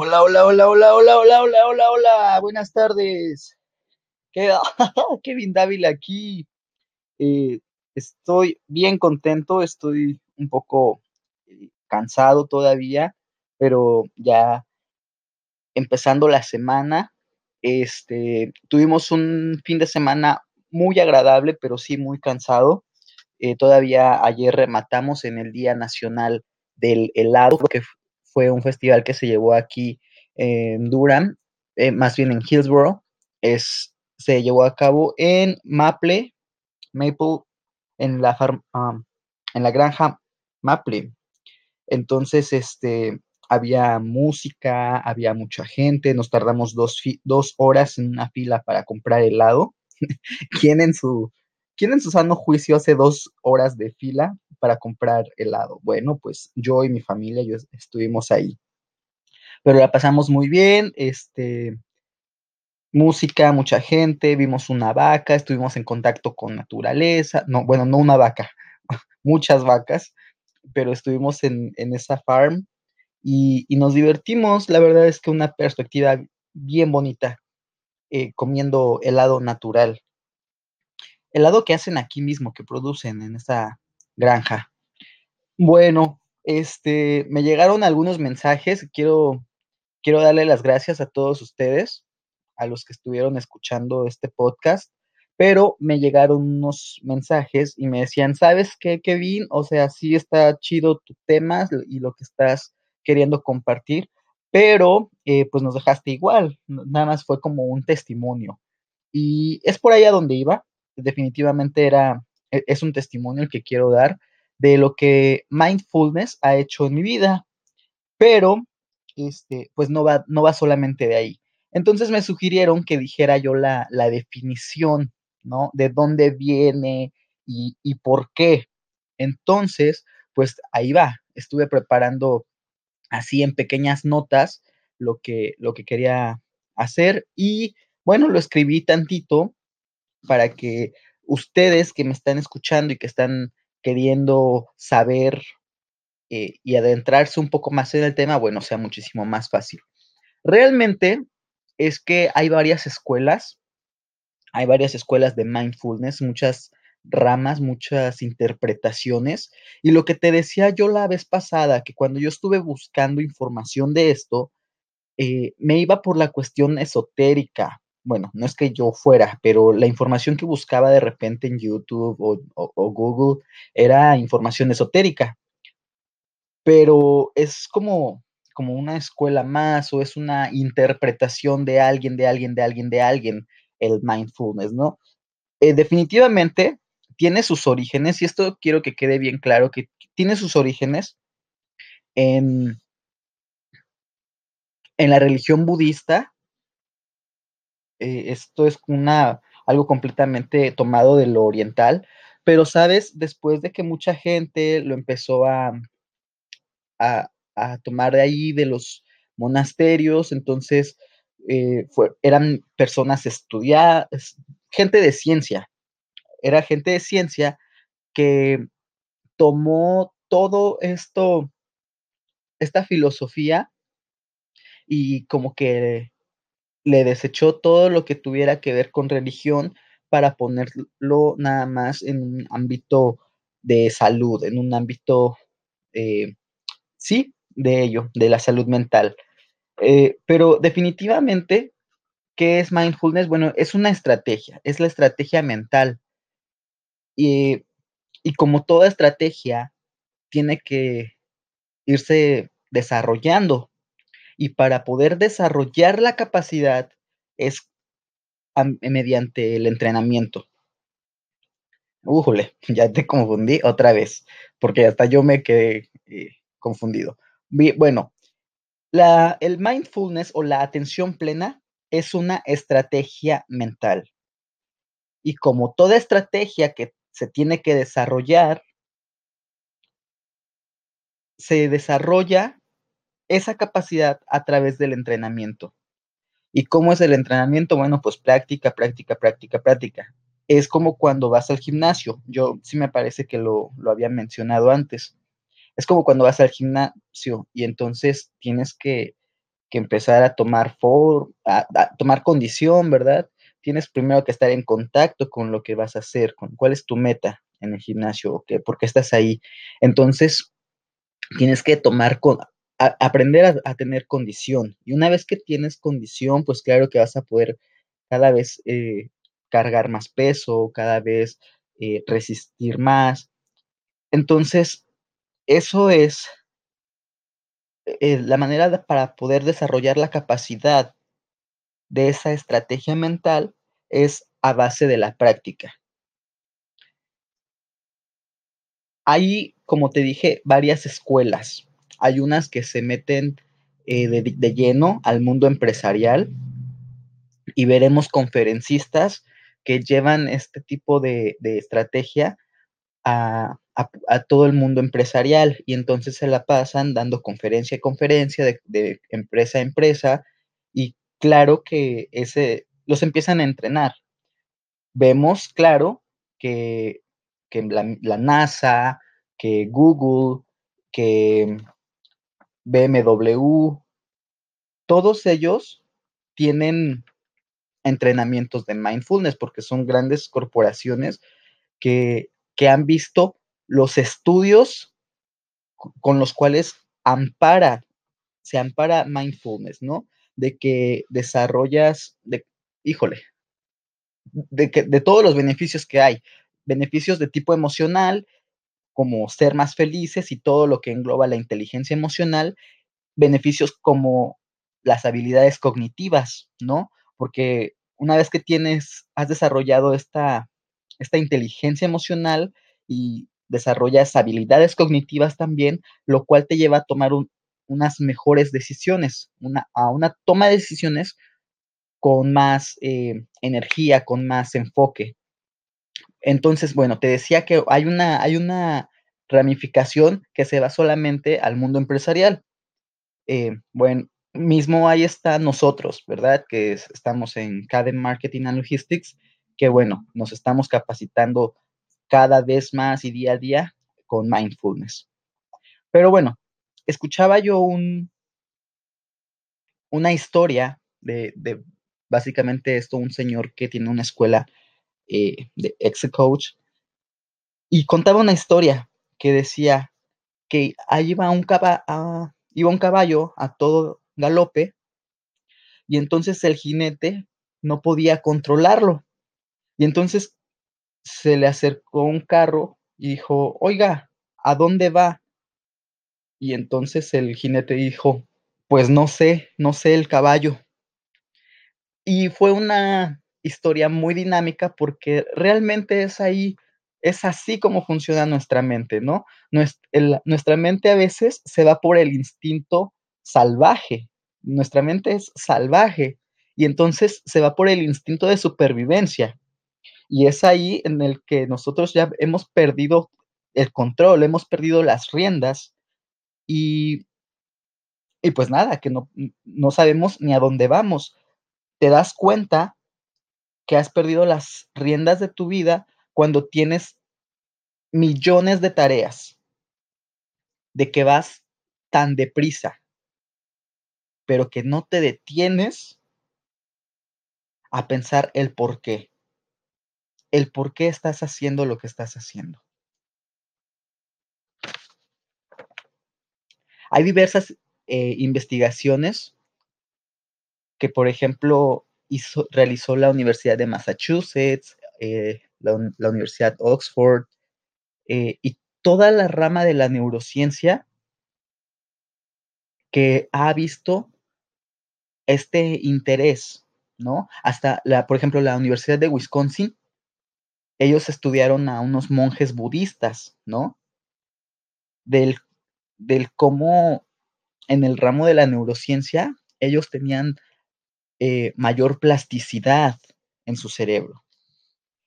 Hola, hola, hola, hola, hola, hola, hola, hola, hola. Buenas tardes. ¿Qué, Kevin Dávila aquí. Eh, estoy bien contento, estoy un poco eh, cansado todavía, pero ya empezando la semana, este, tuvimos un fin de semana muy agradable, pero sí muy cansado. Eh, todavía ayer rematamos en el Día Nacional del Helado, que fue un festival que se llevó aquí en Durham, eh, más bien en Hillsborough. Es, se llevó a cabo en Maple, Maple, en la, en la granja Maple. Entonces, este, había música, había mucha gente, nos tardamos dos, dos horas en una fila para comprar helado. ¿Quién en su ¿Quién en su sano juicio hace dos horas de fila para comprar helado? Bueno, pues yo y mi familia yo estuvimos ahí. Pero la pasamos muy bien, este, música, mucha gente, vimos una vaca, estuvimos en contacto con naturaleza, no, bueno, no una vaca, muchas vacas, pero estuvimos en, en esa farm y, y, nos divertimos, la verdad es que una perspectiva bien bonita, eh, comiendo helado natural helado que hacen aquí mismo, que producen en esta granja. Bueno, este, me llegaron algunos mensajes, quiero, quiero darle las gracias a todos ustedes, a los que estuvieron escuchando este podcast, pero me llegaron unos mensajes y me decían, ¿sabes qué, Kevin? O sea, sí está chido tu tema y lo que estás queriendo compartir, pero eh, pues nos dejaste igual, nada más fue como un testimonio. Y es por allá donde iba, definitivamente era, es un testimonio el que quiero dar de lo que mindfulness ha hecho en mi vida, pero este, pues no va, no va solamente de ahí. Entonces me sugirieron que dijera yo la, la definición, ¿no? De dónde viene y, y por qué. Entonces, pues ahí va, estuve preparando así en pequeñas notas lo que, lo que quería hacer y bueno, lo escribí tantito para que ustedes que me están escuchando y que están queriendo saber eh, y adentrarse un poco más en el tema, bueno, sea muchísimo más fácil. Realmente es que hay varias escuelas, hay varias escuelas de mindfulness, muchas ramas, muchas interpretaciones. Y lo que te decía yo la vez pasada, que cuando yo estuve buscando información de esto, eh, me iba por la cuestión esotérica, bueno, no es que yo fuera, pero la información que buscaba de repente en YouTube o, Google era información esotérica. Pero es como, como una escuela más o es una interpretación de alguien, de alguien, de alguien, de alguien, el mindfulness, ¿no? Eh, definitivamente tiene sus orígenes, y esto quiero que quede bien claro, que tiene sus orígenes en, en la religión budista, eh, esto es una, algo completamente tomado de lo oriental, pero sabes, después de que mucha gente lo empezó a, a, a tomar de ahí de los monasterios, entonces eh, eran personas estudiadas, gente de ciencia, era gente de ciencia que tomó todo esto, esta filosofía y como que le desechó todo lo que tuviera que ver con religión para ponerlo nada más en un ámbito de salud, en un ámbito, eh, sí, de ello, de la salud mental. Eh, pero definitivamente, ¿qué es mindfulness? Bueno, es una estrategia, es la estrategia mental. Y, y como toda estrategia, tiene que irse desarrollando. Y para poder desarrollar la capacidad es mediante el entrenamiento. Újole, ya te confundí otra vez, porque hasta yo me quedé eh, confundido. Bueno, la, el mindfulness o la atención plena es una estrategia mental. Y como toda estrategia que se tiene que desarrollar, se desarrolla esa capacidad a través del entrenamiento. ¿Y cómo es el entrenamiento? Bueno, pues práctica, práctica, práctica, práctica. Es como cuando vas al gimnasio. Yo sí me parece que lo, lo había mencionado antes. Es como cuando vas al gimnasio y entonces tienes que que empezar a tomar, for, a, tomar condición, ¿verdad? Tienes primero que estar en contacto con lo que vas a hacer, con cuál es tu meta en el gimnasio, o qué, por qué estás ahí. Entonces, tienes que tomar, con, aprender a, tener condición. Y una vez que tienes condición, pues claro que vas a poder cada vez eh, cargar más peso, cada vez eh, resistir más. Entonces, eso es eh, la manera para poder desarrollar la capacidad de esa estrategia mental es a base de la práctica. Hay, como te dije, varias escuelas. Hay unas que se meten eh, de, de, lleno al mundo empresarial y veremos conferencistas que llevan este tipo de, de estrategia a, a, todo el mundo empresarial y entonces se la pasan dando conferencia a conferencia, de, de empresa a empresa y claro que ese, los empiezan a entrenar. Vemos, claro, que, que la, la, NASA, que Google, que BMW, todos ellos tienen entrenamientos de mindfulness porque son grandes corporaciones que, que han visto los estudios con los cuales ampara, se ampara mindfulness, ¿no? De que desarrollas, de, híjole, de, que, de todos los beneficios que hay, beneficios de tipo emocional, como ser más felices y todo lo que engloba la inteligencia emocional, beneficios como las habilidades cognitivas, ¿no? Porque una vez que tienes, has desarrollado esta, esta inteligencia emocional y desarrollas habilidades cognitivas también, lo cual te lleva a tomar un, unas mejores decisiones, una, a una toma de decisiones con más eh, energía, con más enfoque. Entonces, bueno, te decía que hay una, hay una ramificación que se va solamente al mundo empresarial. Eh, bueno, mismo ahí está nosotros, ¿verdad? Que es, estamos en Caden Marketing and Logistics, que bueno, nos estamos capacitando cada vez más y día a día con mindfulness. Pero bueno, escuchaba yo un, una historia de, de básicamente esto, un señor que tiene una escuela eh, de Excel Coach y contaba una historia que decía que ahí iba un, uh, iba un caballo a todo galope y entonces el jinete no podía controlarlo. Y entonces se le acercó un carro y dijo, oiga, ¿a dónde va? Y entonces el jinete dijo, pues no sé, no sé el caballo. Y fue una historia muy dinámica porque realmente es ahí, es así como funciona nuestra mente, ¿no? Nuestra, nuestra mente a veces se va por el instinto salvaje, nuestra mente es salvaje y entonces se va por el instinto de supervivencia. Y es ahí en el que nosotros ya hemos perdido el control, hemos perdido las riendas y, y pues nada, que no, no sabemos ni a dónde vamos. Te das cuenta que has perdido las riendas de tu vida cuando tienes millones de tareas, de que vas tan deprisa, pero que no te detienes a pensar el por qué, el por qué estás haciendo lo que estás haciendo. Hay diversas eh, investigaciones que, por ejemplo, realizó la Universidad de Massachusetts, eh, la, la, Universidad Oxford eh, y toda la rama de la neurociencia que ha visto este interés, ¿no? Hasta, la, por ejemplo, la Universidad de Wisconsin, ellos estudiaron a unos monjes budistas, ¿no? Del, del cómo en el ramo de la neurociencia ellos tenían eh, mayor plasticidad en su cerebro.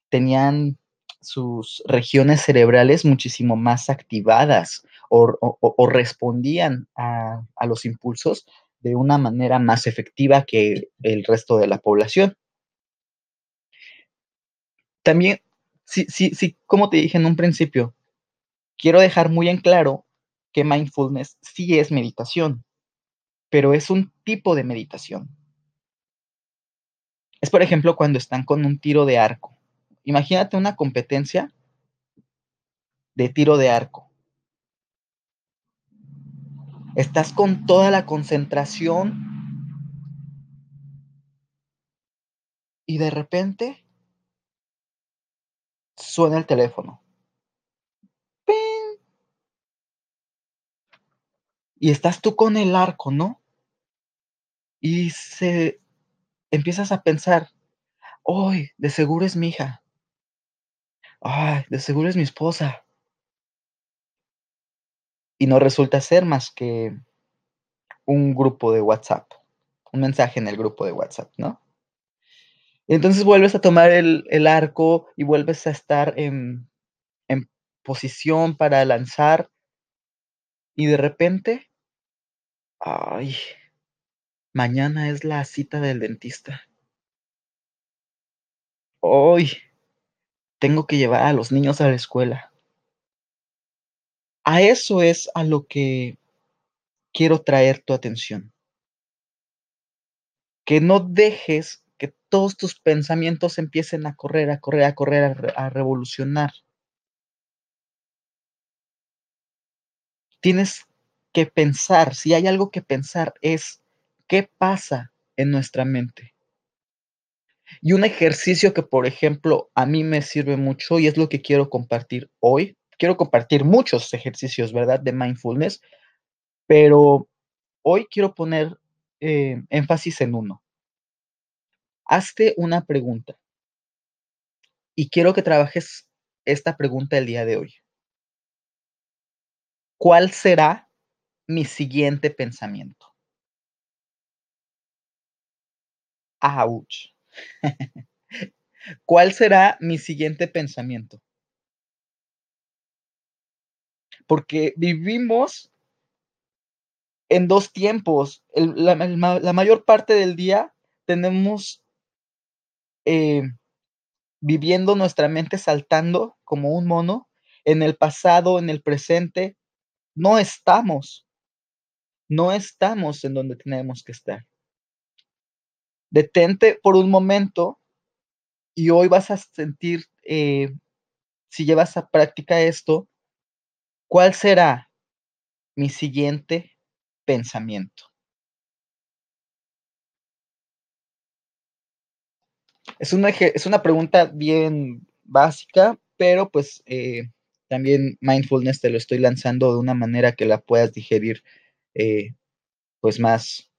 Tenían sus regiones cerebrales muchísimo más activadas o, respondían a, a, los impulsos de una manera más efectiva que el resto de la población. También, sí, sí, sí, como te dije en un principio, quiero dejar muy en claro que mindfulness sí es meditación. pero es un tipo de meditación. Es, por ejemplo, cuando están con un tiro de arco. Imagínate una competencia de tiro de arco. Estás con toda la concentración y de repente suena el teléfono. Y estás tú con el arco, ¿no? Y se empiezas a pensar, ¡ay! De seguro es mi hija. ¡Ay! De seguro es mi esposa. Y no resulta ser más que un grupo de WhatsApp, un mensaje en el grupo de WhatsApp, ¿no? Entonces vuelves a tomar el, el arco y vuelves a estar en, en posición para lanzar y de repente, ay, mañana es la cita del dentista. Hoy tengo que llevar a los niños a la escuela. A eso es a lo que quiero traer tu atención. Que no dejes que todos tus pensamientos empiecen a correr, a correr, a correr, a, a revolucionar. Tienes que pensar, si hay algo que pensar es qué pasa en nuestra mente. Y un ejercicio que, por ejemplo, a mí me sirve mucho y es lo que quiero compartir hoy. Quiero compartir muchos ejercicios, ¿verdad? De mindfulness, pero hoy quiero poner eh, énfasis en uno. Hazte una pregunta y quiero que trabajes esta pregunta el día de hoy. ¿Cuál será mi siguiente pensamiento? ¡Auch! ¿Cuál será mi siguiente pensamiento? Porque vivimos en dos tiempos. La mayor parte del día tenemos eh, viviendo nuestra mente saltando como un mono en el pasado, en el presente. No estamos, no estamos en donde tenemos que estar. Detente por un momento y hoy vas a sentir, eh, si llevas a práctica esto, ¿cuál será mi siguiente pensamiento? Es una, es una pregunta bien básica, pero pues eh, también mindfulness te lo estoy lanzando de una manera que la puedas digerir eh, pues más,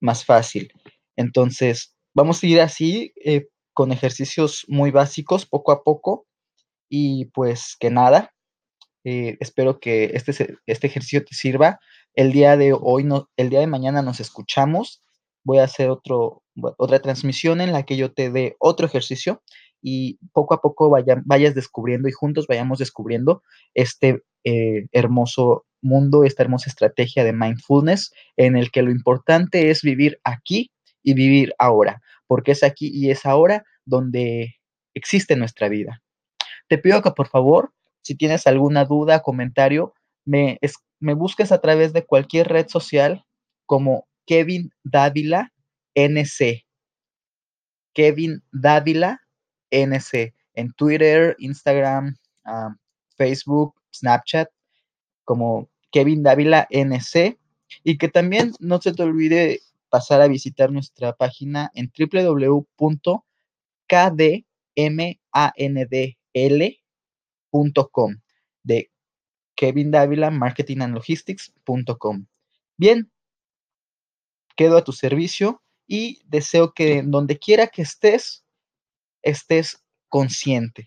más fácil. Entonces, vamos a ir así eh, con ejercicios muy básicos, poco a poco, y pues que nada, eh, espero que este, este ejercicio te sirva. El día de hoy, no, el día de mañana nos escuchamos. Voy a hacer otro, otra transmisión en la que yo te dé otro ejercicio y poco a poco vaya- vayas descubriendo y juntos vayamos descubriendo este eh, hermoso mundo, esta hermosa estrategia de mindfulness en el que lo importante es vivir aquí y vivir ahora, porque es aquí y es ahora donde existe nuestra vida. Te pido que por favor, si tienes alguna duda, comentario, me, es- me busques a través de cualquier red social como Kevin Dávila NC. Kevin Dávila NC. En Twitter, Instagram, ah, Facebook, Snapchat, como Kevin Dávila NC. Y que también no se te olvide pasar a visitar nuestra página en www.kdmandl.com de Kevin Dávila Marketing and Logistics.com. Bien, quedo a tu servicio y deseo que en donde quiera que estés, estés consciente.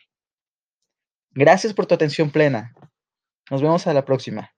Gracias por tu atención plena. Nos vemos a la próxima.